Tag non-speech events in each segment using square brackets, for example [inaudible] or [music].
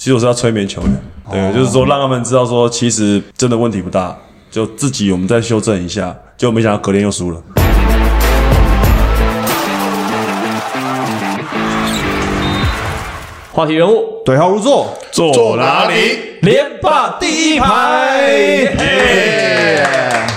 其实我是要催眠球员，对，就是说让他们知道说，其实真的问题不大，就自己我们再修正一下，结果没想到隔天又输了。话题人物。对号入座，坐哪里？连霸第一排。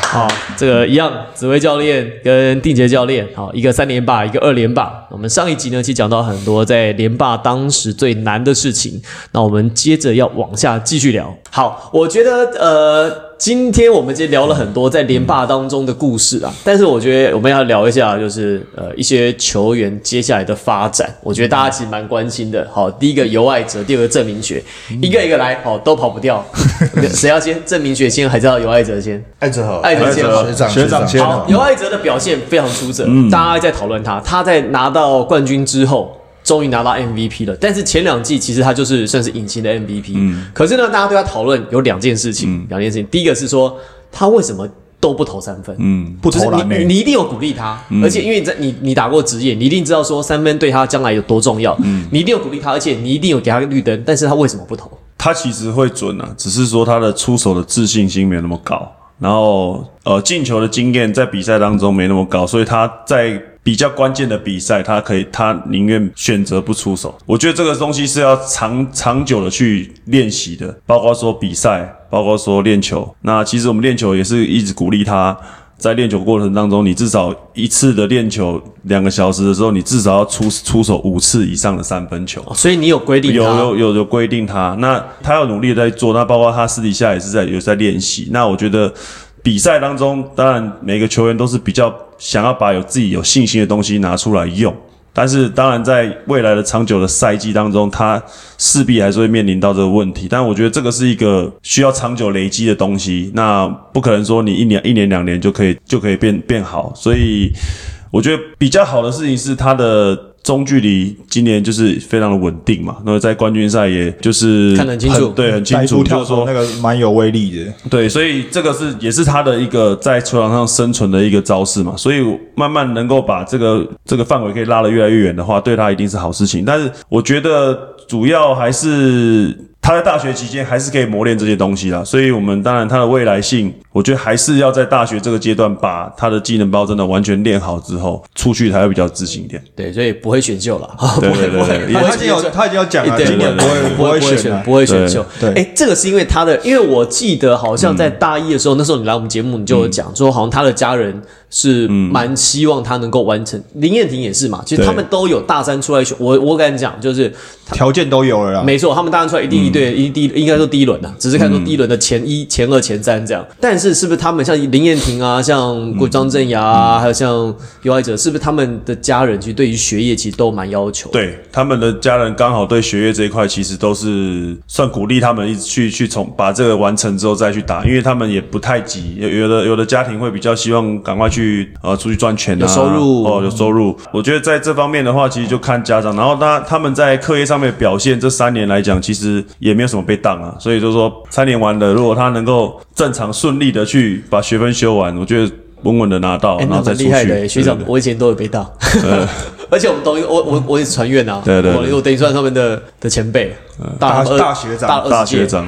好，这个一样，紫薇教练跟定杰教练，好，一个三连霸，一个二连霸。我们上一集呢，其实讲到很多在连霸当时最难的事情。那我们接着要往下继续聊。好，我觉得呃。今天我们今天聊了很多在联霸当中的故事啊，但是我觉得我们要聊一下，就是呃一些球员接下来的发展，我觉得大家其实蛮关心的。好，第一个尤爱哲，第二个郑明学，一个一个来，好都跑不掉。[laughs] 谁要先？郑明学先，还是要尤爱哲先？爱哲好，爱哲先，学长学长先好，尤爱哲的表现非常出色，大家在讨论他，他在拿到冠军之后。终于拿到 MVP 了，但是前两季其实他就是算是隐形的 MVP。嗯，可是呢，大家对他讨论有两件事情，两件事情。第一个是说他为什么都不投三分？嗯，不投篮你你一定有鼓励他，而且因为你在你你打过职业，你一定知道说三分对他将来有多重要。嗯，你一定有鼓励他，而且你一定有给他个绿灯。但是他为什么不投？他其实会准啊，只是说他的出手的自信心没有那么高，然后呃进球的经验在比赛当中没那么高，所以他在。比较关键的比赛，他可以，他宁愿选择不出手。我觉得这个东西是要长长久的去练习的，包括说比赛，包括说练球。那其实我们练球也是一直鼓励他，在练球过程当中，你至少一次的练球两个小时的时候，你至少要出出手五次以上的三分球。所以你有规定？有有有有规定他，那他要努力在做。那包括他私底下也是在有在练习。那我觉得。比赛当中，当然每个球员都是比较想要把有自己有信心的东西拿出来用，但是当然在未来的长久的赛季当中，他势必还是会面临到这个问题。但我觉得这个是一个需要长久累积的东西，那不可能说你一年、一年、两年就可以就可以变变好。所以我觉得比较好的事情是他的。中距离今年就是非常的稳定嘛，那么在冠军赛也就是看得很清楚，对，很清楚，就是说那个蛮有威力的，对，所以这个是也是他的一个在球场上生存的一个招式嘛，所以慢慢能够把这个这个范围可以拉得越来越远的话，对他一定是好事情。但是我觉得主要还是。他在大学期间还是可以磨练这些东西啦，所以我们当然他的未来性，我觉得还是要在大学这个阶段把他的技能包真的完全练好之后，出去才会比较自信一点。对，所以不会选秀了。对对对，他已经有他已经要讲了，今年不会不会选不会选秀。对，哎，这个是因为他的，因为我记得好像在大一的时候，那时候你来我们节目，你就有讲说，好像他的家人。是蛮希望他能够完成，林彦廷也是嘛，其实他们都有大三出来选，我我敢讲，就是条件都有了啦。没错，他们大三出来一定一对一第应该说第一轮的，只是看说第一轮的前一、前二、前三这样。但是是不是他们像林彦廷啊，像郭张镇雅啊，还有像尤爱者，是不是他们的家人其实对于学业其实都蛮要求？对，他们的家人刚好对学业这一块其实都是算鼓励他们一直去去从把这个完成之后再去打，因为他们也不太急，有有的有的家庭会比较希望赶快去。去呃，出去赚钱有收入哦，有收入。我觉得在这方面的话，其实就看家长。然后他他们在课业上面表现，这三年来讲，其实也没有什么被当啊。所以就说三年完了，如果他能够正常顺利的去把学分修完，我觉得稳稳的拿到，然后再出去。学长，我以前都有被当。[laughs] 而且我们同一我我我也是传院啊，对对，我我等于算他们的的前辈，大大学长，大学长，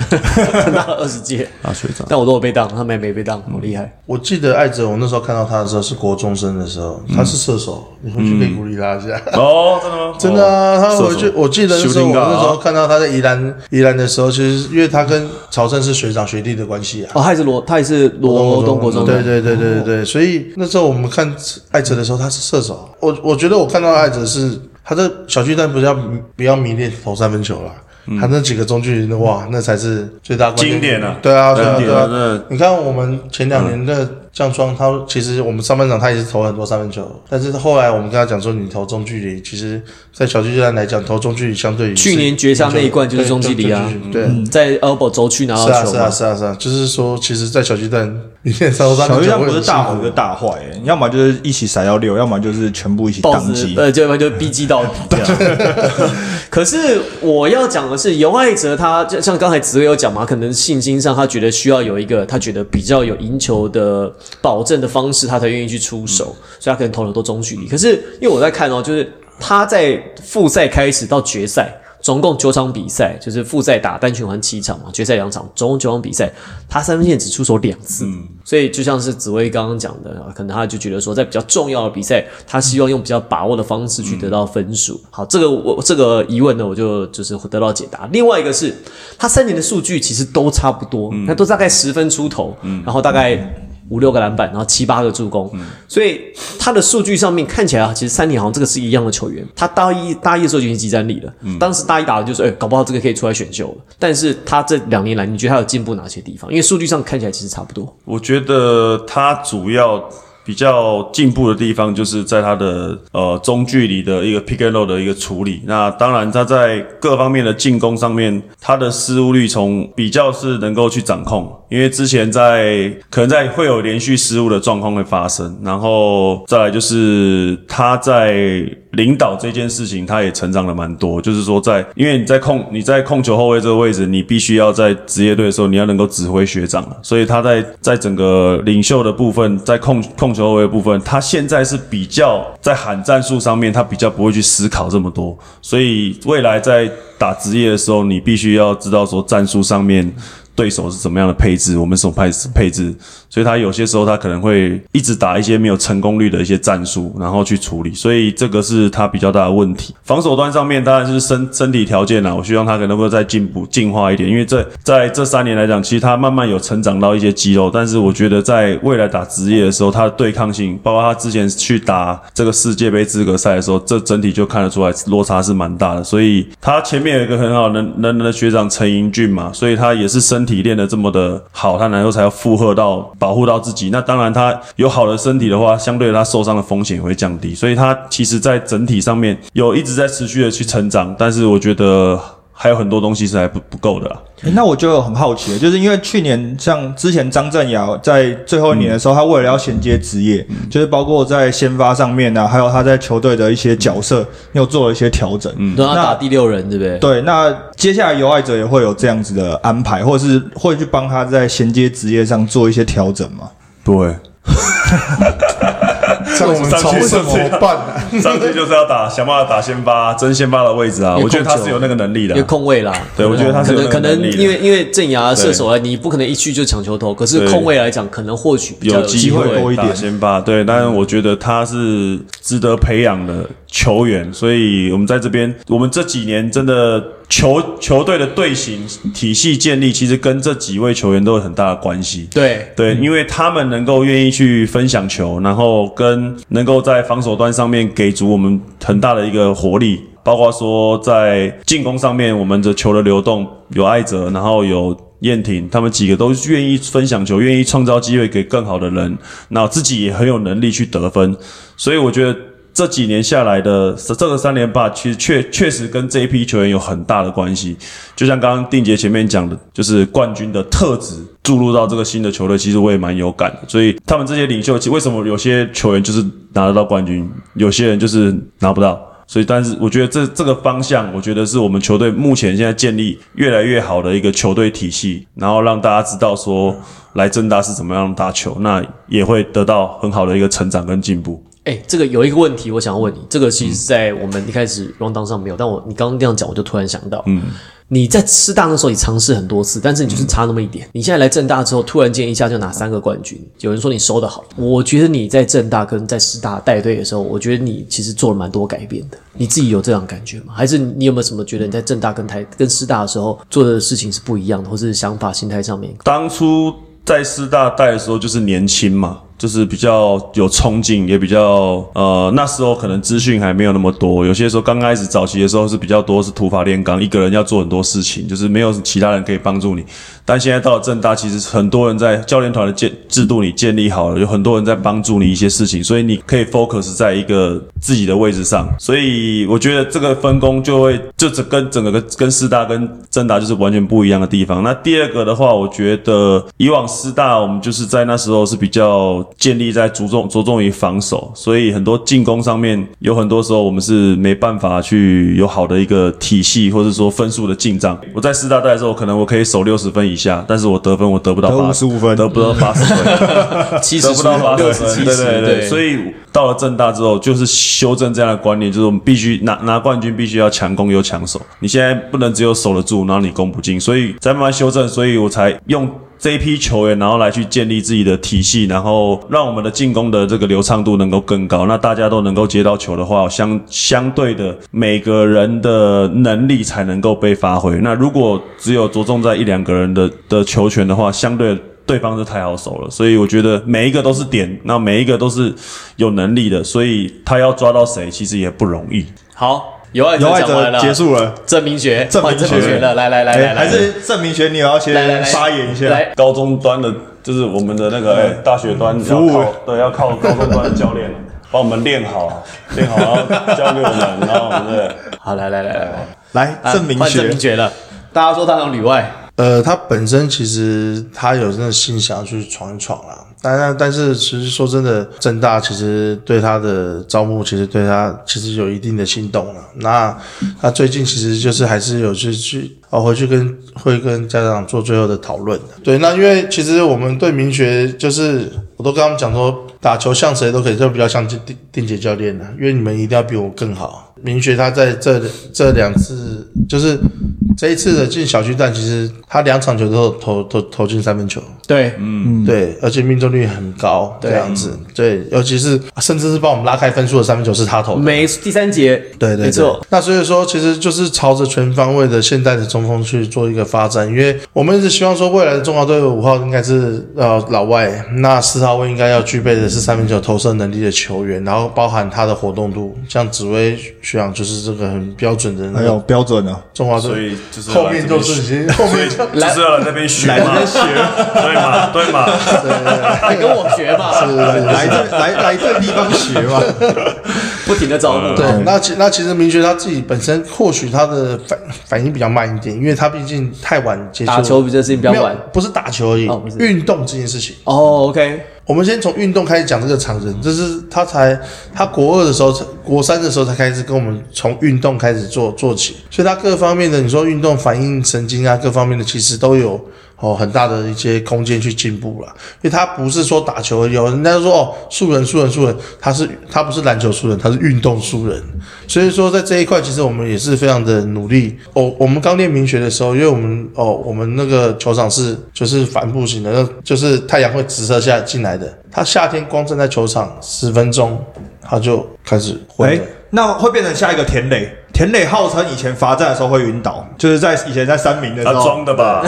大了 [laughs] 二十届，大学长，但我都有被当，他们也没被当，好厉害。我记得艾哲，我那时候看到他的时候是国中生的时候，他是射手，你回去可以鼓励他一下。哦，真的吗？[laughs] 真的啊，他回去，我记得那时候我那时候看到他在宜兰宜兰的时候，其实因为他跟曹胜是学长学弟的关系啊。哦，他也是罗，他也是罗东国中，对对对对对对，所以那时候我们看艾哲的时候，他是射手，我我觉得我看到。爱者是他这小巨蛋，不要不要迷恋投三分球了，他那几个中距离的，哇，那才是最大经典啊。对啊，对啊，对啊。你看我们前两年的。降霜，他其实我们上半场他也是投很多三分球，但是后来我们跟他讲说，你投中距离，其实，在小巨蛋来讲，投中距离相对于去年绝杀那一冠就是中距离啊，对，在 elbow 轴区拿到球，是啊是啊是啊是啊，就是说，其实，在小巨蛋里面投三分球，小巨蛋不是大好一个大坏，要么就是一起塞到六，要么就是全部一起当机，呃，要么就逼机到底。[laughs] 可是我要讲的是，尤爱哲他就像刚才紫薇有讲嘛，可能信心上他觉得需要有一个他觉得比较有赢球的。保证的方式，他才愿意去出手，所以他可能投了多中距离。可是因为我在看哦，就是他在复赛开始到决赛，总共九场比赛，就是复赛打单循环七场嘛，决赛两场，总共九场比赛，他三分线只出手两次，所以就像是紫薇刚刚讲的，啊可能他就觉得说，在比较重要的比赛，他希望用比较把握的方式去得到分数。好，这个我这个疑问呢，我就就是得到解答。另外一个是，他三年的数据其实都差不多，那、都大概十分出头，然后大概。五六个篮板，然后七八个助攻，所以他的数据上面看起来啊，其实三年好像这个是一样的球员。他大一大一的时候就已经集战力了，当时大一打的就是，哎、搞不好这个可以出来选秀了。但是他这两年来，你觉得他有进步哪些地方？因为数据上看起来其实差不多。我觉得他主要比较进步的地方，就是在他的呃中距离的一个 pick and roll 的一个处理。那当然他在各方面的进攻上面，他的失误率从比较是能够去掌控，因为之前在可能在会有连续失误的状况会发生，然后再来就是他在领导这件事情，他也成长了蛮多。就是说在，因为你在控你在控球后卫这个位置，你必须要在职业队的时候，你要能够指挥学长，所以他在在整个领袖的部分，在控控球后卫部分，他现在是比较在喊战术上面，他比较不会去思考这么多，所以未来在打职业的时候，你必须要知道说战术上面。对手是怎么样的配置，我们什么配配置，所以他有些时候他可能会一直打一些没有成功率的一些战术，然后去处理，所以这个是他比较大的问题。防守端上面当然是身身体条件啦，我希望他可能会再进步进化一点，因为这在这三年来讲，其实他慢慢有成长到一些肌肉，但是我觉得在未来打职业的时候，他的对抗性，包括他之前去打这个世界杯资格赛的时候，这整体就看得出来落差是蛮大的，所以他前面有一个很好能能的学长陈英俊嘛，所以他也是身体练得这么的好，他然后才要负荷到保护到自己。那当然，他有好的身体的话，相对他受伤的风险会降低。所以他其实在整体上面有一直在持续的去成长，但是我觉得还有很多东西是还不不够的那我就很好奇了，就是因为去年像之前张镇尧在最后一年的时候，他为了要衔接职业，就是包括在先发上面啊，还有他在球队的一些角色，又做了一些调整。嗯，让他打第六人，对不对？对，那接下来有爱者也会有这样子的安排，或者是会去帮他在衔接职业上做一些调整吗？不会，[laughs] 这样我们上去怎么办呢？上去就是要打，想办法打先发，争先发的位置啊。我觉得他是有那个能力的因为。控卫啦，对我觉得他是有可能可能那个能力因为因为镇牙射手啊，你不可能一去就抢球头，可是对控卫来讲，可能或许比较有机机会多一点先发，对，但是我觉得他是值得培养的球员，所以我们在这边，我们这几年真的球球队的队形体系建立，其实跟这几位球员都有很大的关系。对对，因为他们能够愿意去分享球，然后跟能够在防守端上面给足我们很大的一个活力，包括说在进攻上面，我们的球的流动有艾泽，然后有燕婷，他们几个都愿意分享球，愿意创造机会给更好的人，那自己也很有能力去得分，所以我觉得。这几年下来的这个三连霸，其实确确实跟这一批球员有很大的关系。就像刚刚定杰前面讲的，就是冠军的特质注入到这个新的球队，其实我也蛮有感的。所以他们这些领袖，其为什么有些球员就是拿得到冠军，有些人就是拿不到？所以，但是我觉得这这个方向，我觉得是我们球队目前现在建立越来越好的一个球队体系，然后让大家知道说来正大是怎么样打球，那也会得到很好的一个成长跟进步。哎，这个有一个问题，我想要问你，这个其实在我们一开始 round down 上没有，但我你刚刚这样讲，我就突然想到，嗯，你在师大那时候你尝试很多次，但是你就是差那么一点。你现在来正大之后，突然间一下就拿三个冠军，有人说你收的好，我觉得你在正大跟在师大带队的时候，我觉得你其实做了蛮多改变的。你自己有这样感觉吗？还是你有没有什么觉得你在正大跟台跟师大的时候做的事情是不一样的，或是想法、心态上面？当初在师大带的时候，就是年轻嘛，就是比较有冲劲，也比较呃，那时候可能资讯还没有那么多，有些时候刚开始早期的时候是比较多是土法炼钢，一个人要做很多事情，就是没有其他人可以帮助你。但现在到了正大，其实很多人在教练团的建制度你建立好了，有很多人在帮助你一些事情，所以你可以 focus 在一个自己的位置上。所以我觉得这个分工就会就整跟整个跟跟师大跟正大就是完全不一样的地方。那第二个的话，我觉得以往师大我们就是在那时候是比较建立在着重着重于防守，所以很多进攻上面有很多时候我们是没办法去有好的一个体系，或者说分数的进账。我在师大带的时候，可能我可以守六十分以下，但是我得分我得不到八十五分得不到八十分。[laughs] 七十得不到八十分，对对对，所以到了正大之后，就是修正这样的观念，就是我们必须拿拿冠军，必须要强攻又强守。你现在不能只有守得住，然后你攻不进，所以再慢慢修正，所以我才用。这一批球员，然后来去建立自己的体系，然后让我们的进攻的这个流畅度能够更高。那大家都能够接到球的话，相相对的每个人的能力才能够被发挥。那如果只有着重在一两个人的的球权的话，相对对方是太好守了。所以我觉得每一个都是点，那每一个都是有能力的，所以他要抓到谁，其实也不容易。好，有爱有爱者结束了。郑明学，郑明换郑明学来来来哎来来，还是郑明学，你有要先来来来。发言一下？来，高中端的，就是我们的那个、哎大学端要服务。靠对要靠高中端的教练把我们练好，练好然后交给我们，然后我们对。好，来来来来来，郑明学。郑学明学了。大家说他当旅外，呃，他本身其实他有那个心想要去闯一闯啦，但但但是其实说真的，正大其实对他的招募，其实对他其实有一定的心动了。那他最近其实就是还是有去去哦回去跟会跟家长做最后的讨论。对，那因为其实我们对明学就是我都跟他们讲说，打球像谁都可以，就比较像定定杰教练的，因为你们一定要比我更好。明学他在这这两次就是这一次的进小巨蛋，其实他两场球都投投投进三分球，对，嗯。对，而且命中率很高，对。这样子，对，尤其是甚至是帮我们拉开分数的三分球是他投的，每第三节，对对对没错，那所以说，其实就是朝着全方位的现代的中锋去做一个发展，因为我们一直希望说，未来的中华队五号应该是呃老外，那四号位应该要具备的是三分球投射能力的球员，然后包含他的活动度，像紫薇学长就是这个很标准的那还有标准呢，中华所队，以就是后面就是已经后面就就是要来那边学嘛，对嘛对嘛，来跟我学嘛，来这来来这地方学嘛。[laughs] 不停的招募，对，那其那其实明学他自己本身或许他的反反应比较慢一点，因为他毕竟太晚接触打球比这事情比较没有晚。不是打球而已运动这件事情。哦，OK，我们先从运动开始讲这个常人，这是他才他国二的时候，国三的时候才开始跟我们从运动开始做做起，所以他各方面的你说运动反应神经啊，各方面的其实都有哦很大的一些空间去进步了。因为他不是说打球而已哦，人家说哦素人素人素人，他是他不是篮球素人，他是运动素人。所以说在这一块，其实我们也是非常的努力。哦，我们刚练民学的时候，因为我们哦我们那个球场是就是帆布型的，那就是太阳会直射下进来的。他夏天光站在球场十分钟，他就开始昏哎。，那会变成下一个田磊。田磊号称以前罚站的时候会晕倒，就是在以前在三明的时他候，装的吧？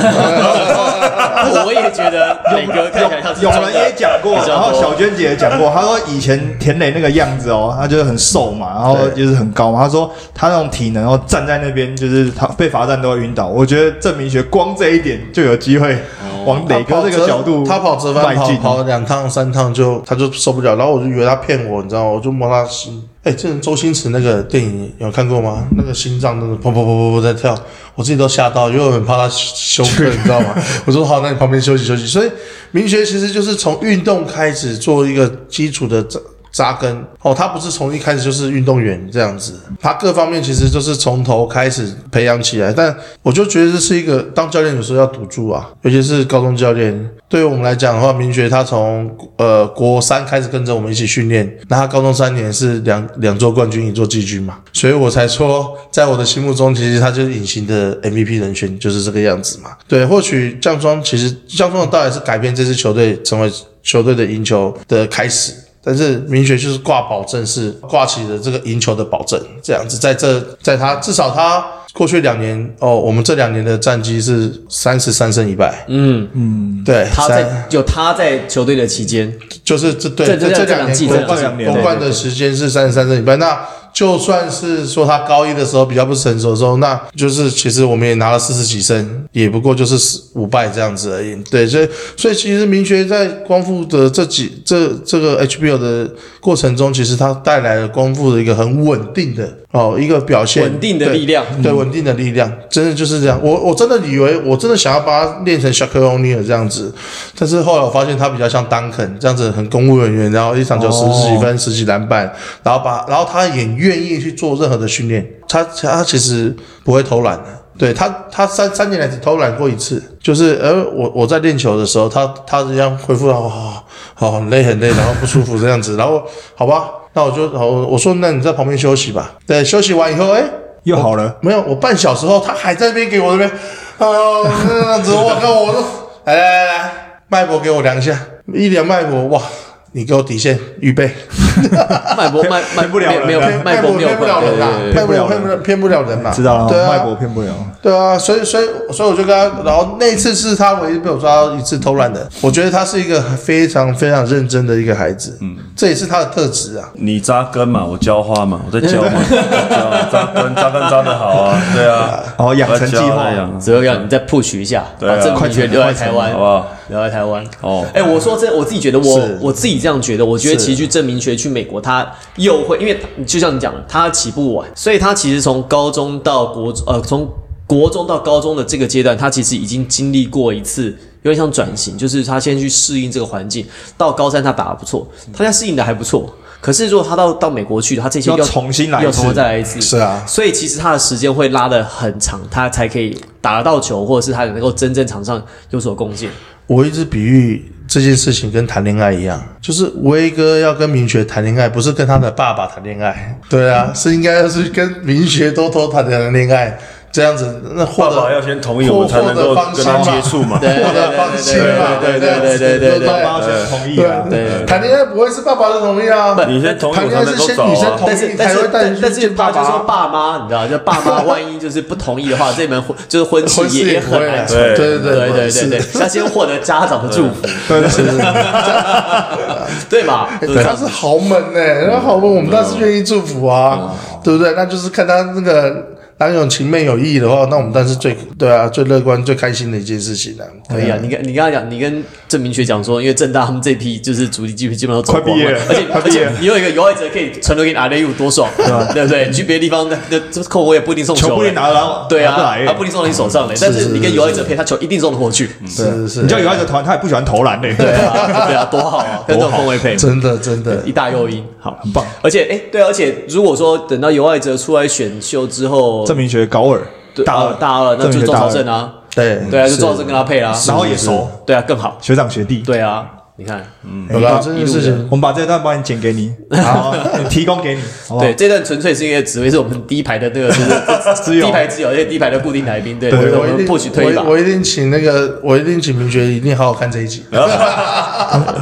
我也觉得磊哥看起来像是有人也讲过，然后小娟姐也讲过，[laughs] 她说以前田磊那个样子哦，他就是很瘦嘛，然后就是很高嘛。她说他那种体能哦，站在那边就是他被罚站都会晕倒。我觉得郑明学光这一点就有机会 [laughs] 往磊哥这个角度他跑折返迈进。跑两趟三趟就他就受不了，然后我就以为他骗我，你知道吗？我就摸他心。哎，这是周星驰那个电影有看过吗？那个心脏那个砰砰砰砰砰在跳，我自己都吓到，因为我很怕他休克，你知道吗？[laughs] 我说好，那你旁边休息休息。所以明学其实就是从运动开始做一个基础的扎根哦，他不是从一开始就是运动员这样子，他各方面其实就是从头开始培养起来。但我就觉得这是一个当教练有时候要赌注啊，尤其是高中教练。对于我们来讲的话，明学他从呃国三开始跟着我们一起训练，那他高中三年是两两座冠军一座季军嘛，所以我才说，在我的心目中，其实他就是隐形的 MVP 人选，就是这个样子嘛。对，或许降庄其实降庄的到底是改变这支球队成为球队的赢球的开始。但是明学就是挂保证，是挂起了这个赢球的保证，这样子，在这在他至少他过去两年哦，我们这两年的战绩是三十三胜一败，嗯。嗯，对，他在有他在球队的期间，就是这对这这这这两两季年夺冠这两年夺冠的时间是三十三胜一败，那就算是说他高一的时候比较不成熟的时候，那就是其实我们也拿了四十几胜，也不过就是四五败这样子而已。对，所以所以其实明学在光复的这几这这个 HBL 的过程中，其实它带来了光复的一个很稳定的哦一个表现，稳定的力量对，稳定的力量，真的就是这样。我我真的以为，我真的想要把他练成小克欧尼尔这样子，但是后来我发现他比较像丹肯这样子，很公务人员，然后一场球十几分、十几篮板，然后把，然后他也愿意去做任何的训练，他他其实不会偷懒的。对他，他三三年来只偷懒过一次，就是呃，我我在练球的时候，他他这样恢复到好好很累很累，然后不舒服这样子，然后好吧，那我就好，我说那你在旁边休息吧。对，休息完以后，哎，又好了。没有，我半小时后他还在那边给我那边，啊，那样子，我靠，我都来来来来，脉搏给我量一下，一量脉搏，哇，你给我底线预备，[laughs] 脉搏脉脉不了人没有对脉搏骗不了人呐，对对对脉搏骗不了人骗不了骗不了人呐，知道了，对啊，脉搏骗不了。对啊，所以所以所以我就跟他，然后那一次是他唯一被我抓到一次偷懒的。我觉得他是一个非常非常认真的一个孩子，嗯，这也是他的特质啊。你扎根嘛，我浇花嘛，我在浇嘛，浇扎根扎根扎的好啊，对啊，然后养成计划我在浇那样只有让你再 push 一下，对啊把郑明学留在台湾，好不好？留在台湾。哦哎、我说真，我自己觉得我是我自己这样觉得，我觉得是其实去证明学去美国，他又会，因为就像你讲的，他起步晚，所以他其实从高中到国呃从国中到高中的这个阶段，他其实已经经历过一次。有点像转型，就是他先去适应这个环境，到高三他打得不错，他现在适应的还不错。可是如果他到到美国去，他这些要要重新来一次要重新再来一次，是啊所以其实他的时间会拉得很长，他才可以打得到球，或者是他能够真正场上有所贡献。我一直比喻这件事情跟谈恋爱一样，就是威哥要跟明学谈恋爱，不是跟他的爸爸谈恋爱，对啊，是应该是跟明学多多谈谈恋爱，这样子那获得爸爸要先同意，我们才能够跟他接触嘛。对获得放心嘛，对对这样子对对对对爸爸妈先同意啊。对谈恋爱不会是爸爸的同意啊，你先同意谈恋爱是先女生同但是意但是才会带你但但是去见爸他就说爸。爸妈，你知道，就爸妈 [laughs] 万一就是不同意的话，这门婚就是婚事婚事也也很难成。对对对对是对对，要先获得家长的祝福，对 [laughs] 对对，对 [laughs] 吧？对不对他是豪门呢、那豪门我们当然是愿意祝福啊，对不对？那就是看他那个郎有情面有意的话，那我们当然是最对啊，最乐观、最开心的一件事情啊。可以啊，你跟你跟他讲，你跟郑明学讲说，因为正大他们这批就是主力基本基本上都走光快毕业了而且而且你有一个有爱者可以传留给你阿雷有，多爽，对不对？你去别的地方，那那这扣我也不一定送球，球不一定拿得到对啊，他不一定送到你手上嘞，但是你跟有爱者配，他球一定送得过去，是是是，你叫有爱者团，他也不喜欢投篮的，对啊，对啊，多好啊，[laughs] 跟这种氛围配，真的真的。一大诱因，好，很棒。而且哎，对啊，而且如果说等到有爱者出来选秀之后，郑明学高二，大二呃大二，那就是钟郑明学大二。朝胜啊，对对啊，就是。钟朝胜跟他配啦，然后也熟，对啊，更好，学长学弟。对啊，你看，嗯。有啦，这件事情。我们把这段帮你剪给你，[laughs] 然后提供给你，对，？这段纯粹是因为紫薇是我们第一排的那个 [laughs] 就是第一排挚友，而且第一排的固定来宾，对，对我们我一定或许推一把我。我一定请那个，我一定请明学一定好好看这一集。[laughs]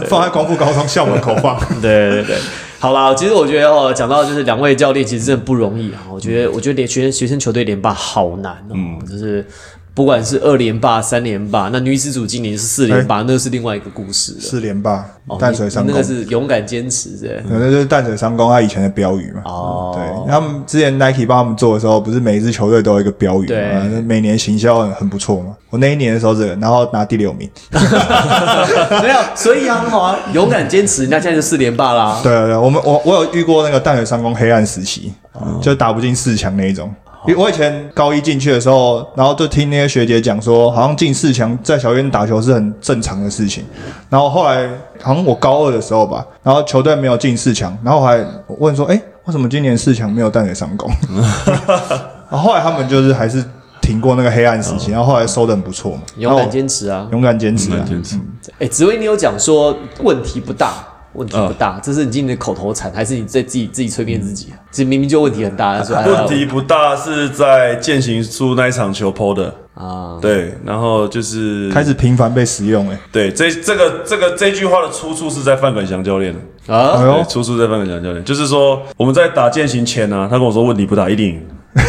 放在光复高中校门口放。对对对，好啦，其实我觉得哦，讲到就是两位教练其实真的不容易啊。我觉得，我觉得连学生学生球队连霸好难哦，就是不管是二连霸、三连霸，那女子组今年是四连霸，那是另外一个故事了。四连霸哦，淡水商工你你那个，是勇敢坚持，对对，那就是淡水商工他以前的标语嘛。哦对，他们之前 Nike 帮他们做的时候，不是每一支球队都有一个标语对嘛？每年行销很很不错嘛。我那一年的时候，这个，然后拿第六名。[laughs] 没有，所以啊，很好啊，勇敢坚持，人家现在就四连霸啦。对对对，我们我我有遇过那个淡水商工黑暗时期，就打不进四强那一种。因为我以前高一进去的时候，然后就听那些学姐讲说，好像进四强在小院打球是很正常的事情。然后后来好像我高二的时候吧，然后球队没有进四强，然后我还问说，哎，为什么今年四强没有带给上工？[laughs] 然后后来他们就是还是挺过那个黑暗时期，然后后来收的很不错嘛。勇敢坚持啊！勇敢坚持啊！坚持。哎，紫薇，你有讲说问题不大，问题不嗯大，这是你今年的口头禅，还是你在自己自己催眠自己啊？其实明明就问题很大，说哎问题不大，是在践行出那一场球 PO 的。啊，对，然后就是开始频繁被使用、欸，对这这个这个这句话的出处是在范本祥教练的。啊哎，对，，出处在范本祥教练，就是说我们在打践行前呢、他跟我说问题不大，一定赢。哦，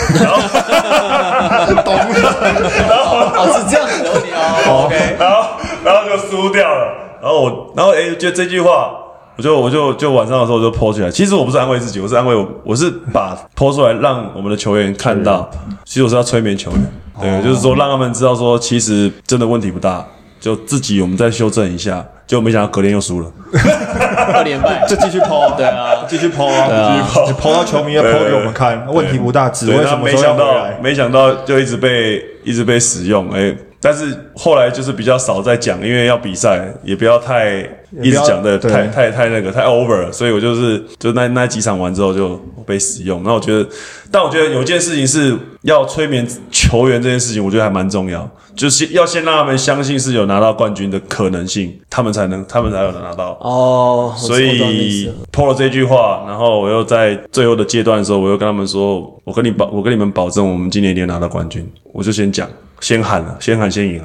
是这样子的问题哦。OK，然后然后就输掉了。然后我，然后哎，觉得这句话我就我就就晚上的时候就 po 起来。其实我不是安慰自己，我是安慰我，我是把 po 出来让我们的球员看到。其实我是要催眠球员，对，就是说让他们知道说，其实真的问题不大，就自己我们再修正一下。就没想到隔天又输了，二连败，[laughs] 就继续抛啊，对啊，继续抛啊，继续抛到球迷要抛给我们看，问题不大，只为什么没想到，没想到就一直被一直被使用，哎。但是后来就是比较少在讲，因为要比赛，也不要太一直讲的太太太那个太 over 了，所以我就是就那那几场完之后就被使用。那我觉得，但我觉得有件事情是要催眠球员这件事情，我觉得还蛮重要，就是要先让他们相信是有拿到冠军的可能性，他们才能他们才有能拿到。哦，所以破了这句话，然后我又在最后的阶段的时候，我又跟他们说，我跟你保，我跟你们保证，我们今年一定拿到冠军。我就先讲。先喊了，先喊先赢了。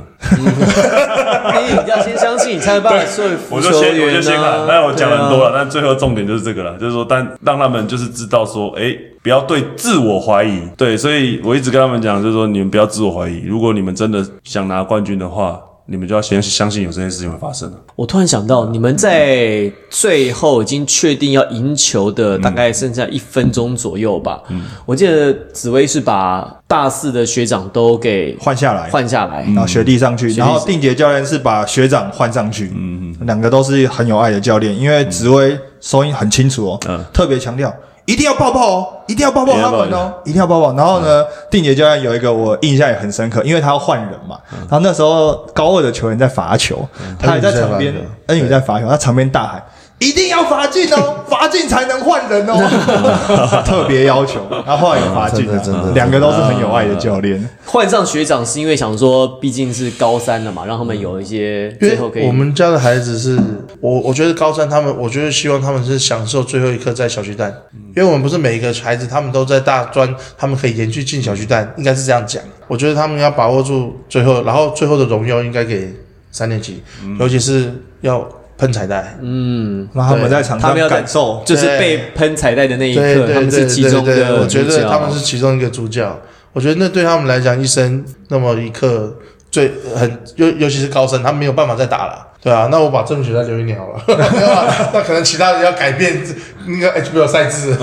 你要先相信，你才能办法说服我就先我就先喊，那我讲很多了，但最后重点就是这个了，就是说，但让他们就是知道说，哎，不要对自我怀疑。对，所以我一直跟他们讲，就是说，你们不要自我怀疑。如果你们真的想拿冠军的话。你们就要先相信有这件事情会发生我突然想到，你们在最后已经确定要赢球的大概剩下一分钟左右吧。嗯，我记得紫薇是把大四的学长都给换下来，换下来，然后学弟上去，然后定杰教练是把学长换上去。嗯嗯，两个都是很有爱的教练，因为紫薇收音很清楚哦，嗯，特别强调。一定要抱抱哦！一定要抱抱他们哦！一定要抱抱。然后呢，定杰教练有一个我印象也很深刻，因为他要换人嘛。然后那时候高二的球员在罚球，他也在场边，恩宇在罚球，他场边大喊。一定要罚进哦，[laughs] 罚进才能换人哦，[laughs] 特别要求。然后后来有罚进了，真的，两个都是很有爱的教练。[laughs] 换上学长是因为想说，毕竟是高三了嘛，让他们有一些最后可以。我们家的孩子是我，我觉得高三他们，我觉得希望他们是享受最后一刻在小巨蛋，因为我们不是每一个孩子他们都在大专，他们可以延续进小巨蛋，应该是这样讲。我觉得他们要把握住最后，然后最后的荣耀应该给三年级，尤其是要。喷彩带，嗯，让他们在场上感受，就是被喷彩带的那一刻，他们是其中的。我觉得他们是其中一个主角。我觉得那对他们来讲，一生那么一刻最很尤尤其是高升，他们没有办法再打了，对啊。那我把正确再留一年好了，[laughs] 那可能其他人要改变那个 HBO 赛制，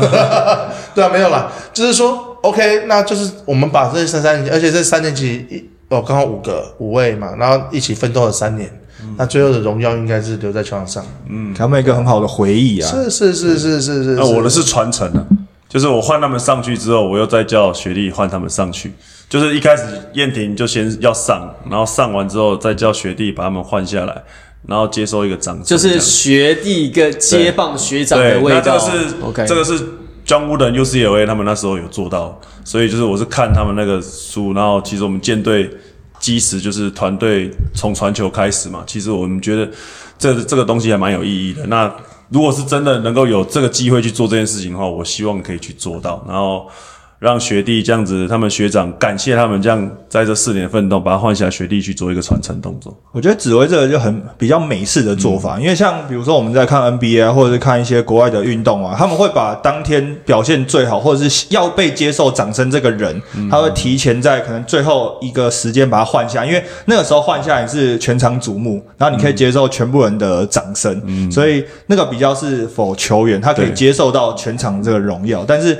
[laughs] 对啊，没有啦。就是说，OK，那就是我们把这三三年级，而且这三年级一哦，刚好五个五位嘛，然后一起奋斗了三年。那最后的荣耀应该是留在球场上，嗯，给他们一个很好的回忆啊。是是是是是是。那我的是传承啊，就是我换他们上去之后，我又再叫学弟换他们上去。就是一开始燕婷就先要上，然后上完之后再叫学弟把他们换下来，然后接收一个掌声。就是学弟跟接棒学长的味道。这个是 OK，这个是 John Wooden UCLA 他们那时候有做到，所以就是我是看他们那个书，然后其实我们舰队。基石就是团队从传球开始嘛，其实我们觉得这这个东西还蛮有意义的。那如果是真的能够有这个机会去做这件事情的话，我希望可以去做到。然后。让学弟这样子，他们学长感谢他们这样在这四年奋斗，把他换下来，学弟去做一个传承动作。我觉得紫薇这个就很比较美式的做法，因为像比如说我们在看 NBA 或者是看一些国外的运动啊，他们会把当天表现最好或者是要被接受掌声这个人，他会提前在可能最后一个时间把他换下，因为那个时候换下也是全场瞩目，然后你可以接受全部人的掌声，所以那个比较是否球员他可以接受到全场这个荣耀，但是。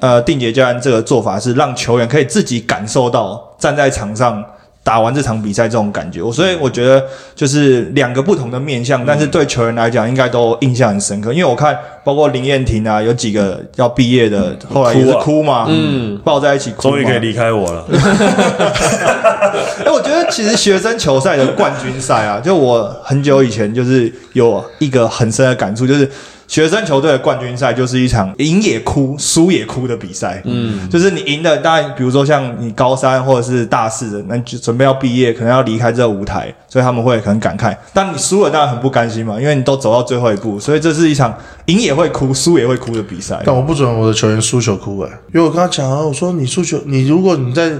呃，定杰教练这个做法是让球员可以自己感受到站在场上打完这场比赛这种感觉，所以我觉得就是两个不同的面向，但是对球员来讲应该都印象很深刻。因为我看包括林彦廷啊，有几个要毕业的，后来也是哭嘛，嗯，抱在一起哭，终于可以离开我了。[laughs] 哎，我觉得其实学生球赛的冠军赛啊，就我很久以前就是有一个很深的感触，就是。学生球队的冠军赛就是一场赢也哭、输也哭的比赛。嗯，就是你赢的，当然，比如说像你高三或者是大四的，那就准备要毕业，可能要离开这个舞台，所以他们会很感慨。但你输了，当然很不甘心嘛，因为你都走到最后一步，所以这是一场赢也会哭、输也会哭的比赛。但我不准我的球员输球哭哎，因为我跟他讲啊，我说你输球，你如果你在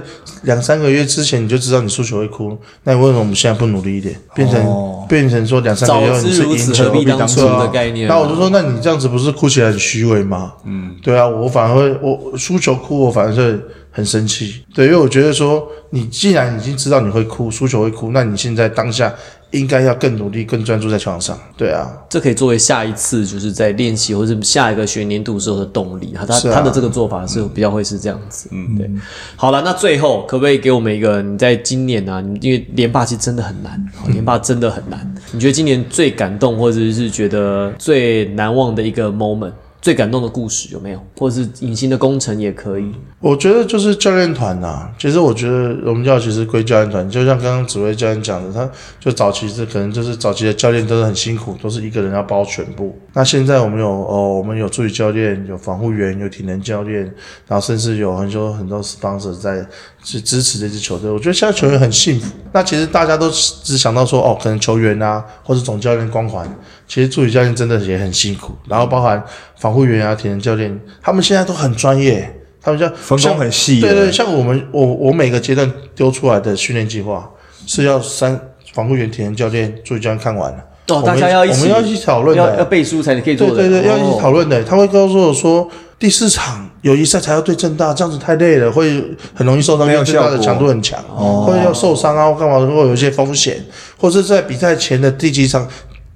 两三个月之前你就知道你输球会哭，那你为什么我们现在不努力一点，变成变成说两三个月你是赢球必当初的概念？那我就说那。你这样子不是哭起来很虚伪吗？嗯，对啊，我反而会我输球哭，我反而是很生气。对，因为我觉得说，你既然已经知道你会哭，输球会哭，那你现在当下应该要更努力、更专注在球场上。对啊，这可以作为下一次就是在练习或者是下一个学年度时候的动力。他他、啊他的这个做法是比较会是这样子。嗯，对。好了，那最后可不可以给我们一个你在今年啊，你因为连霸其实真的很难，哦连霸真的很难。你觉得今年最感动或者是觉得最难忘的一个 moment？最感动的故事有没有？或者是隐形的工程也可以。我觉得就是教练团呐、其实我觉得我们教其实归教练团，就像刚刚紫薇教练讲的，他就早期是可能就是早期的教练都是很辛苦，都是一个人要包全部。那现在我们有哦，我们有助理教练，有防护员，有体能教练，然后甚至有很多很多 sponsor 在去支持这支球队。我觉得现在球员很幸福。那其实大家都只想到说哦，可能球员啊，或者总教练光环，其实助理教练真的也很辛苦，然后包含防护员啊、体能教练，他们现在都很专业。他们像分工很细对对，像我们我我每个阶段丢出来的训练计划是要三防护员、体能教练、助理教练看完了。哦，我们大家要一起，我们要一起讨论要要的。背书才可以做的。对对对，要一起讨论。论的。他会告诉我说，第四场友谊赛才要对正大，这样子太累了，会很容易受伤，没有因为正大的强度很强，或者要受伤啊，或干嘛，会有一些风险，或者是在比赛前的第几场，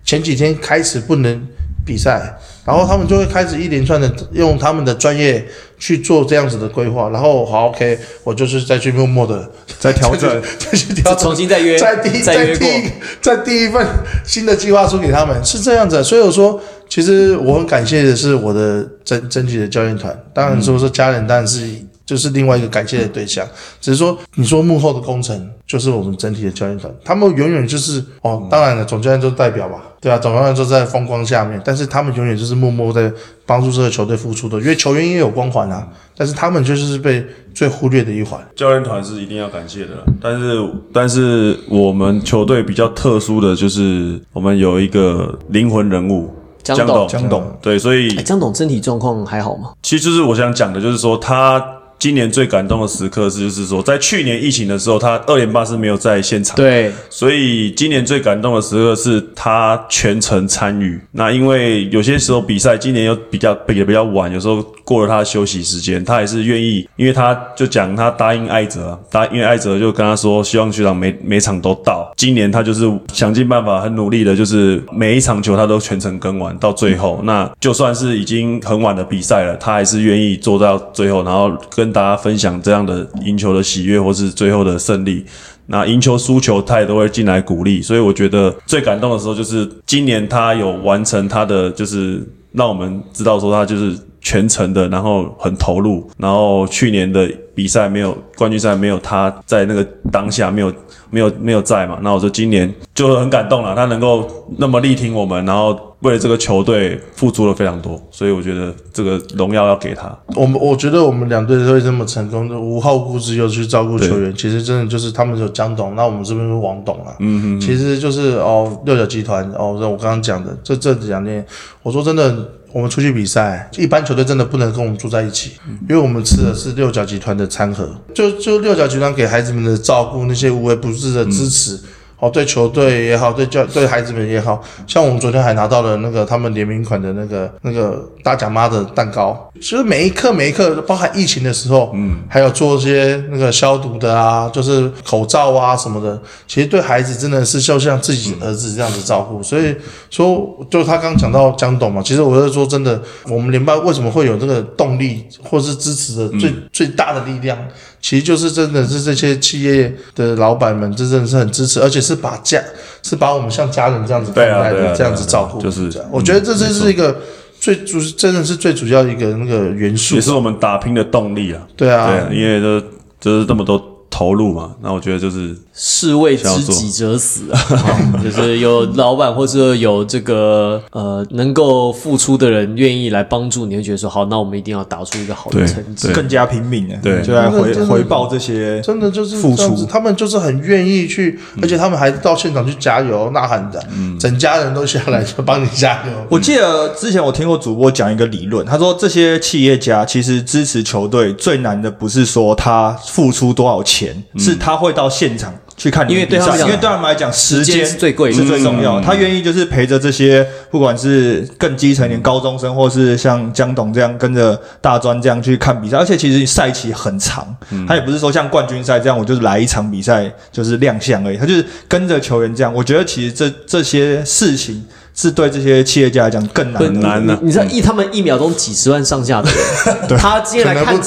前几天开始不能比赛，然后他们就会开始一连串的用他们的专业去做这样子的规划，然后好 OK，我就是再去默默的再 [laughs] 调整，[laughs] 再去调整，重新再约再第 [laughs] 再第一再第一份新的计划书给他们，是这样子。的。所以我说，其实我很感谢的是我的整整体的教练团，当然说说家人当然是就是另外一个感谢的对象，只是说你说幕后的工程就是我们整体的教练团，他们永远就是哦，当然了，总教练就是代表吧，对啊，总教练就在风光下面，但是他们永远就是默默在帮助这个球队付出的，因为球员也有光环啊，但是他们就是被最忽略的一环。教练团是一定要感谢的，但是但是我们球队比较特殊的就是我们有一个灵魂人物江董。董，江董。对，所以哎，江董身体状况还好吗？其实就是我想讲的，就是说他今年最感动的时刻是，就是说在去年疫情的时候，他二连霸是没有在现场，对，所以今年最感动的时刻是他全程参与。那因为有些时候比赛今年又比较也比较晚，有时候过了他的休息时间，他还是愿意，因为他就讲他答应艾哲啊，答因为艾泽就跟他说，希望学长每每场都到。今年他就是想尽办法，很努力的，就是每一场球他都全程跟完到最后。那就算是已经很晚的比赛了，他还是愿意做到最后，然后跟大家分享这样的赢球的喜悦，或是最后的胜利。那赢球输球，他也都会进来鼓励，所以我觉得最感动的时候就是今年他有完成他的，就是让我们知道说他就是全程的，然后很投入，然后去年的比赛没有冠军赛没有他在那个当下没有没有没有在嘛，那我说今年就很感动了，他能够那么力挺我们，然后为了这个球队付出了非常多，所以我觉得这个荣耀要给他。我们我觉得我们两队会这么成功，就无后顾之忧去照顾球员，其实真的就是他们有江董，那我们这边是王董啊。嗯哼，其实就是哦，六角集团哦，我刚刚讲的这这两年，我说真的，我们出去比赛，一般球队真的不能跟我们住在一起，因为我们吃的是六角集团的餐盒，就就六角集团给孩子们的照顾，那些无微不至的支持。哦，对球队也好，对教对孩子们也好，像我们昨天还拿到了那个他们联名款的那个那个大甲妈的蛋糕，其实每一刻每一刻，包含疫情的时候，嗯，还有做一些那个消毒的啊，就是口罩啊什么的，其实对孩子真的是就像自己儿子这样子照顾，所以说，就他刚讲到江董嘛，其实我是说真的，我们联邦为什么会有这个动力或是支持的最、最大的力量，其实就是真的是这些企业的老板们，这真的是很支持，而且是把家是把我们像家人这样子看对啊待的，这样子照顾，就是这样。我觉得这这是一个最主，真的是最主要一个那个元素也。是我们打拼的动力啊。对啊，对啊，因为都就是这么多投入嘛，那我觉得就是士为知己者死啊，哦 [laughs] 就是有老板或者有这个呃能够付出的人愿意来帮助，你会觉得说好，那我们一定要打出一个好的成绩。更加拼命了，对。就来回回报这些真的就是付出。他们就是很愿意去，而且他们还到现场去加油呐喊的，整家人都下来就帮你加油。我记得之前我听过主播讲一个理论，他说这些企业家其实支持球队最难的不是说他付出多少钱，是他会到现场去看比赛，因为对他们来讲，时时间间是最贵。是最重要的。他愿意就是陪着这些，不管是更基层一点高中生，或是像江董这样跟着大专这样去看比赛，而且其实赛期很长，他也不是说像冠军赛这样，我就是来一场比赛就是亮相而已，他就是跟着球员这样。我觉得其实这这些事情是对这些企业家来讲更难。不的。难啊。你知道一他们一秒钟几十万上下的人，[laughs] 他今天来看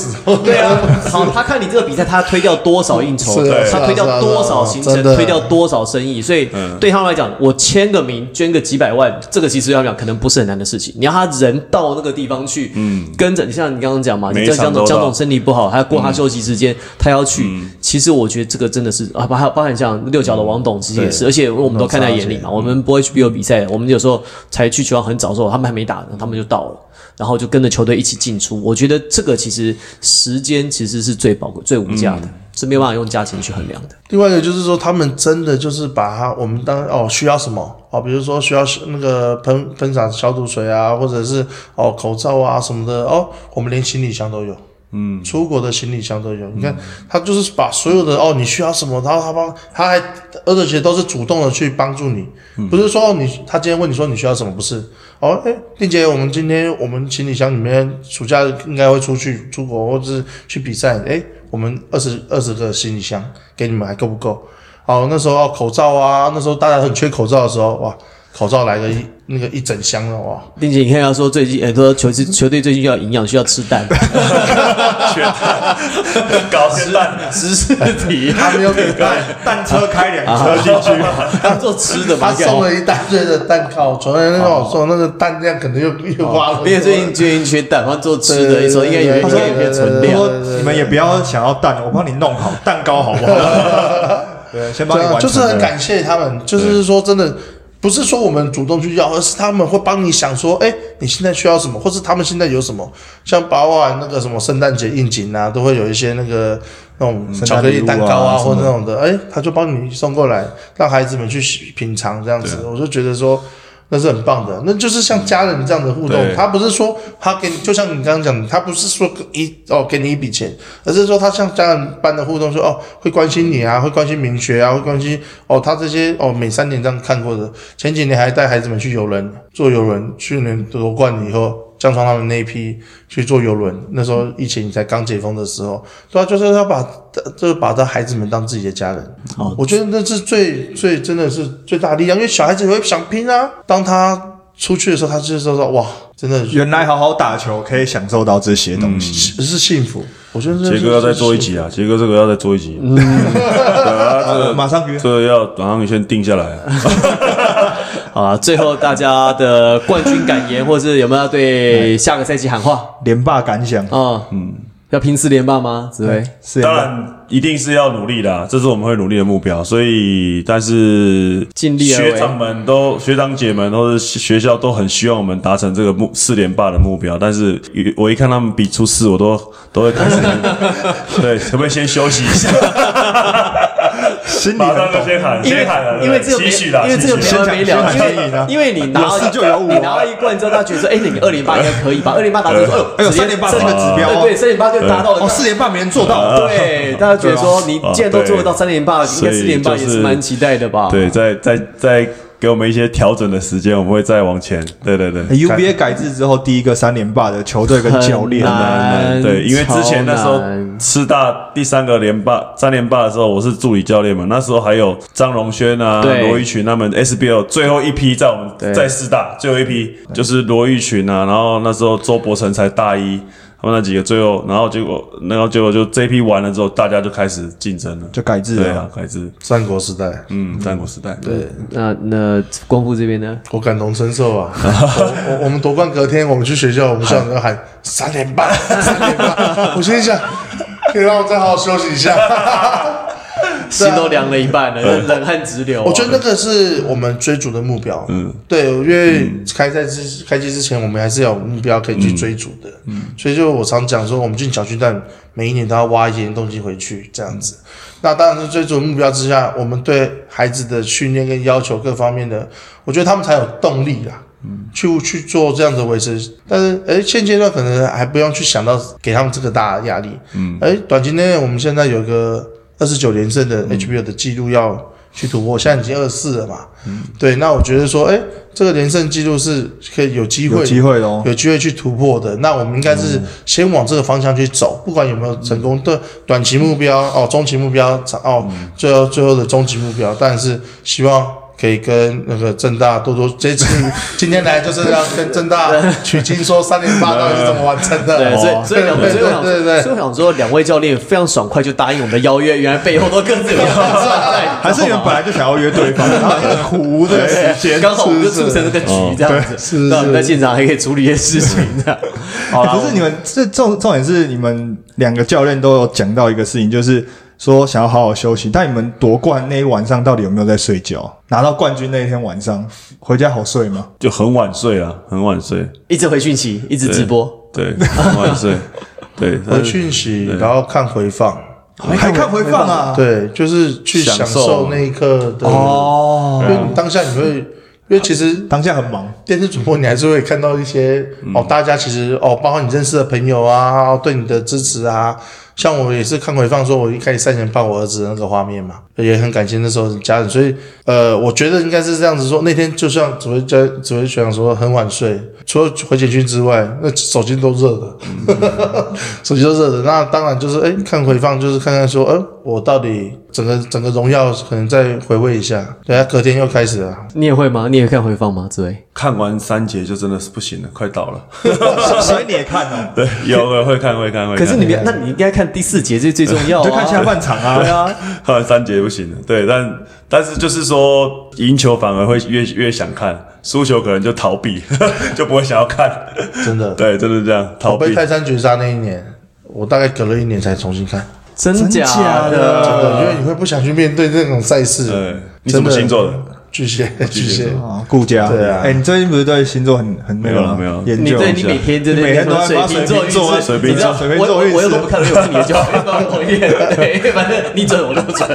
对啊，好，他看你这个比赛，他推掉多少应酬啊，他推掉多少行程是啊啊，推掉多少生意，所以对他们来讲，我签个名，捐个几百万，这个其实要讲可能不是很难的事情。你要他人到那个地方去，嗯，跟着你像你刚刚讲嘛，每你一场都到。江总江总身体不好，还要过他休息时间，他要去，其实我觉得这个真的是啊，包含包含像六角的王董其实也是，而且我们都看在眼里嘛，我们不会去 BO 比赛，我们有时候才去球场很早的时候，他们还没打呢，他们就到了。然后就跟着球队一起进出，我觉得这个其实时间其实是最宝贵、最无价的，是没有办法用价钱去衡量的。另外一个就是说，他们真的就是把它我们当哦需要什么哦，比如说需要那个喷喷洒消毒水啊，或者是哦口罩啊什么的哦，我们连行李箱都有。嗯，出国的行李箱都有。你看，他就是把所有的哦，你需要什么，然后他帮，他还而且都是主动的去帮助你，不是说哦你他今天问你说你需要什么，不是哦，哎，丽姐，我们今天我们行李箱里面暑假应该会出去出国或者是去比赛，哎，我们二十二十个行李箱给你们还够不够？哦，那时候要口罩啊，那时候大家很缺口罩的时候，哇，口罩来个一那个一整箱的哇，并且你看，他说最近很多球队球队最近要营养，需要吃蛋，[laughs] 搞吃蛋，知识题，他没有给蛋，[laughs] 蛋车开两车进去，[laughs] 他做吃的嘛，他送了一大堆的蛋糕，从来那种说那个蛋量可能又又花了，并且最近最近缺蛋，他做吃的，对说应该有对对应该有些存他量。你们也不要想要蛋，我帮你弄好蛋糕好不好？对，先帮你对啊，完成。就是很感谢他们，就是说真的。不是说我们主动去要，而是他们会帮你想说，哎，你现在需要什么，或是他们现在有什么，像包含那个什么圣诞节应景啊，都会有一些那个那种巧克力蛋糕啊，或者那种的，哎，他就帮你送过来，让孩子们去品尝这样子，我就觉得说。那是很棒的，那就是像家人这样的互动。对他不是说他给你，就像你刚刚讲的，他不是说一哦给你一笔钱，而是说他像家人般的互动说，哦会关心你啊，会关心明学啊，会关心哦他这些哦每三年这样看过的。前几年还带孩子们去游轮，坐游轮，去年夺冠以后，江川他们那一批去坐游轮，那时候疫情才刚解封的时候，对啊，就是要把就是把他孩子们当自己的家人。哦我觉得那是最最真的是最大的力量，因为小孩子会想拼啊。当他出去的时候，他就是说哇，真的原来好好打球可以享受到这些东西。是是幸福。我觉得这杰哥要再做一集啊，杰哥这个要再做一集，[laughs] 对啊，这个马上约。这个要马上先定下来啊。[laughs] 好了，最后大家的冠军感言，或是有没有要对下个赛季喊话连霸感想，啊？嗯，要拼四连霸吗？紫薇，是当然一定是要努力的啊，这是我们会努力的目标。所以，但是尽力而为学长们都学长姐们或是学校都很希望我们达成这个目四连霸的目标。但是我一看他们比出四，我都都会开始 [laughs] 对，可不可以先休息一下？心里马上很懂。就先喊，因为先喊了，因为这个没因为这个没完没了，先因为因为你拿有四就有五啊你拿了一冠之后，他觉得说，哎，你二连八应该可以吧？[laughs] 二连霸达成说，哎呦哎呦三连霸这个指标哦对对，三连八就达到了哦，四连霸没人做到，对，大家觉得说 [laughs] 你既然都做得到三连八，应该四连八也是蛮期待的吧？对，再再再给我们一些调整的时间，我们会再往前。对对对。UBA 改制之后第一个三连霸的球队跟教练很啊，难对，因为之前那时候超难师大第三个连霸、三连霸的时候，我是助理教练嘛，那时候还有张荣轩啊、罗玉群他们 SBL 最后一批在我们在师大最后一批就是罗玉群啊，然后那时候周伯成才大一。他们那几个最后，然后结果，然后结果就这一批完了之后，大家就开始竞争了，就改制了对啊。，改制，战国时代，嗯，战国时代，对，那那光复这边呢？我感同身受啊！我我我们夺冠隔天，我们去学校，我们校长要喊三点半，三点半。我心里想，可以让我再好好休息一下。心都凉了一半了，冷汗直流啊。我觉得那个是我们追逐的目标。嗯，对，因为开赛之开机之前，我们还是有目标可以去追逐的。嗯，所以就我常讲说，我们进小巨蛋每一年都要挖一些东西回去，这样子。那当然是追逐目标之下，我们对孩子的训练跟要求各方面的，我觉得他们才有动力啦。嗯，去去做这样的维持，但是哎，现阶段可能还不用去想到给他们这个大的压力。嗯，哎，短期内我们现在有个二十九连胜的 HBO 的记录要去突破，现在已经二十四了嘛。对，那我觉得说，哎，这个连胜记录是可以有机会有机会哦。有机会去突破的。那我们应该是先往这个方向去走，不管有没有成功的短期目标哦，中期目标哦，最后最后的终极目标，但是希望。可以跟那个正大多多，[laughs] 这次今天来就是要跟正大取经，说三连霸到底是怎么完成的？对，所以所以两位，所以我想，对对对所以我想说，两位教练非常爽快就答应我们的邀约，原来背后都各自有打算在，还是你们本来就想要约对方，[laughs] 然后糊的时间，刚好我们就促成这个局这样子，是那我们在现场还可以处理一些事情的。[laughs] 好啦可是你们这重重点是你们两个教练都有讲到一个事情，就是说想要好好休息。但你们夺冠那一晚上到底有没有在睡觉？拿到冠军那一天晚上回家好睡吗？就很晚睡啊，很晚睡，一直回讯息，一直直播，对，很晚睡，对，[laughs] 回讯息，然后看回放。还看回放啊？对，就是去享享受受那一刻的哦因为你当下你会，因为其实当下很忙，电视主播你还是会看到一些、哦，大家其实哦，包括你认识的朋友啊，哦对你的支持啊。像我也是看回放，说我一开始赛前抱我儿子的那个画面嘛，也很感谢那时候的家人。所以呃，我觉得应该是这样子说，那天就像指挥教指挥学长说，很晚睡，除了回简讯之外，那手机都热的，[laughs] 手机都热的。那当然就是哎，看回放就是看看说，呃，我到底整个整个荣耀可能再回味一下。对啊，隔天又开始了。你也会吗？你也看回放吗？志伟？看完三节就真的是不行了，快倒了。[laughs] 所以你也看哦，[laughs] 对，有的会看会看会看。可是你们，那你应该看第四节，这最重要、啊。就看下半场啊。对啊，看完三节不行了，对，但但是就是说赢球反而会越越想看，输球可能就逃避，[laughs] 就不会想要看。真的，对，真的是这样逃避。我被泰山绝杀那一年，我大概隔了一年才重新看，真的假假的真的，因为你会不想去面对这种赛事。对，你什么星座的？巨蟹，巨蟹。啊，顾家，对啊哎，你最近不是对星座很很没有没有研究？你对你每天真的每天都在水发瓶座运势，水瓶座你知道水瓶座运势我我有都不看，因为我是你的教练，帮我验。[laughs] 对，反正你准我就准。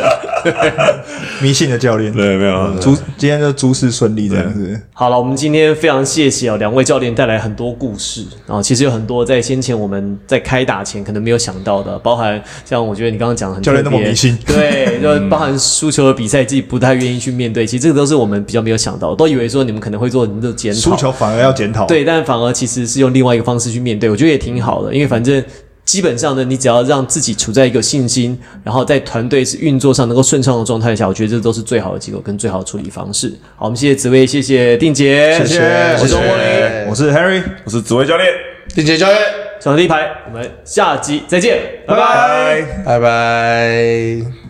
[laughs] 迷信的教练，对，没有。诸今天就诸事顺利这样子。好了，我们今天非常谢谢啊，两位教练带来很多故事啊、其实有很多在先前我们在开打前可能没有想到的，包含像我觉得你刚刚讲的很教练那么迷信对，就包含输球的比赛自己不太愿意去面对，其实这个都是我们比较没有想到，都以为说你们可能会做你们的检讨，输球反而要检讨，，对，但反而其实是用另外一个方式去面对，我觉得也挺好的，因为反正。基本上呢，你只要让自己处在一个信心，然后在团队是运作上能够顺畅的状态下，我觉得这都是最好的结果跟最好的处理方式。好，我们谢谢紫薇，谢谢定杰，谢谢，我是我是 Harry，我是紫薇教练，定杰教练，上第一排，我们下集再见，拜拜拜。拜拜。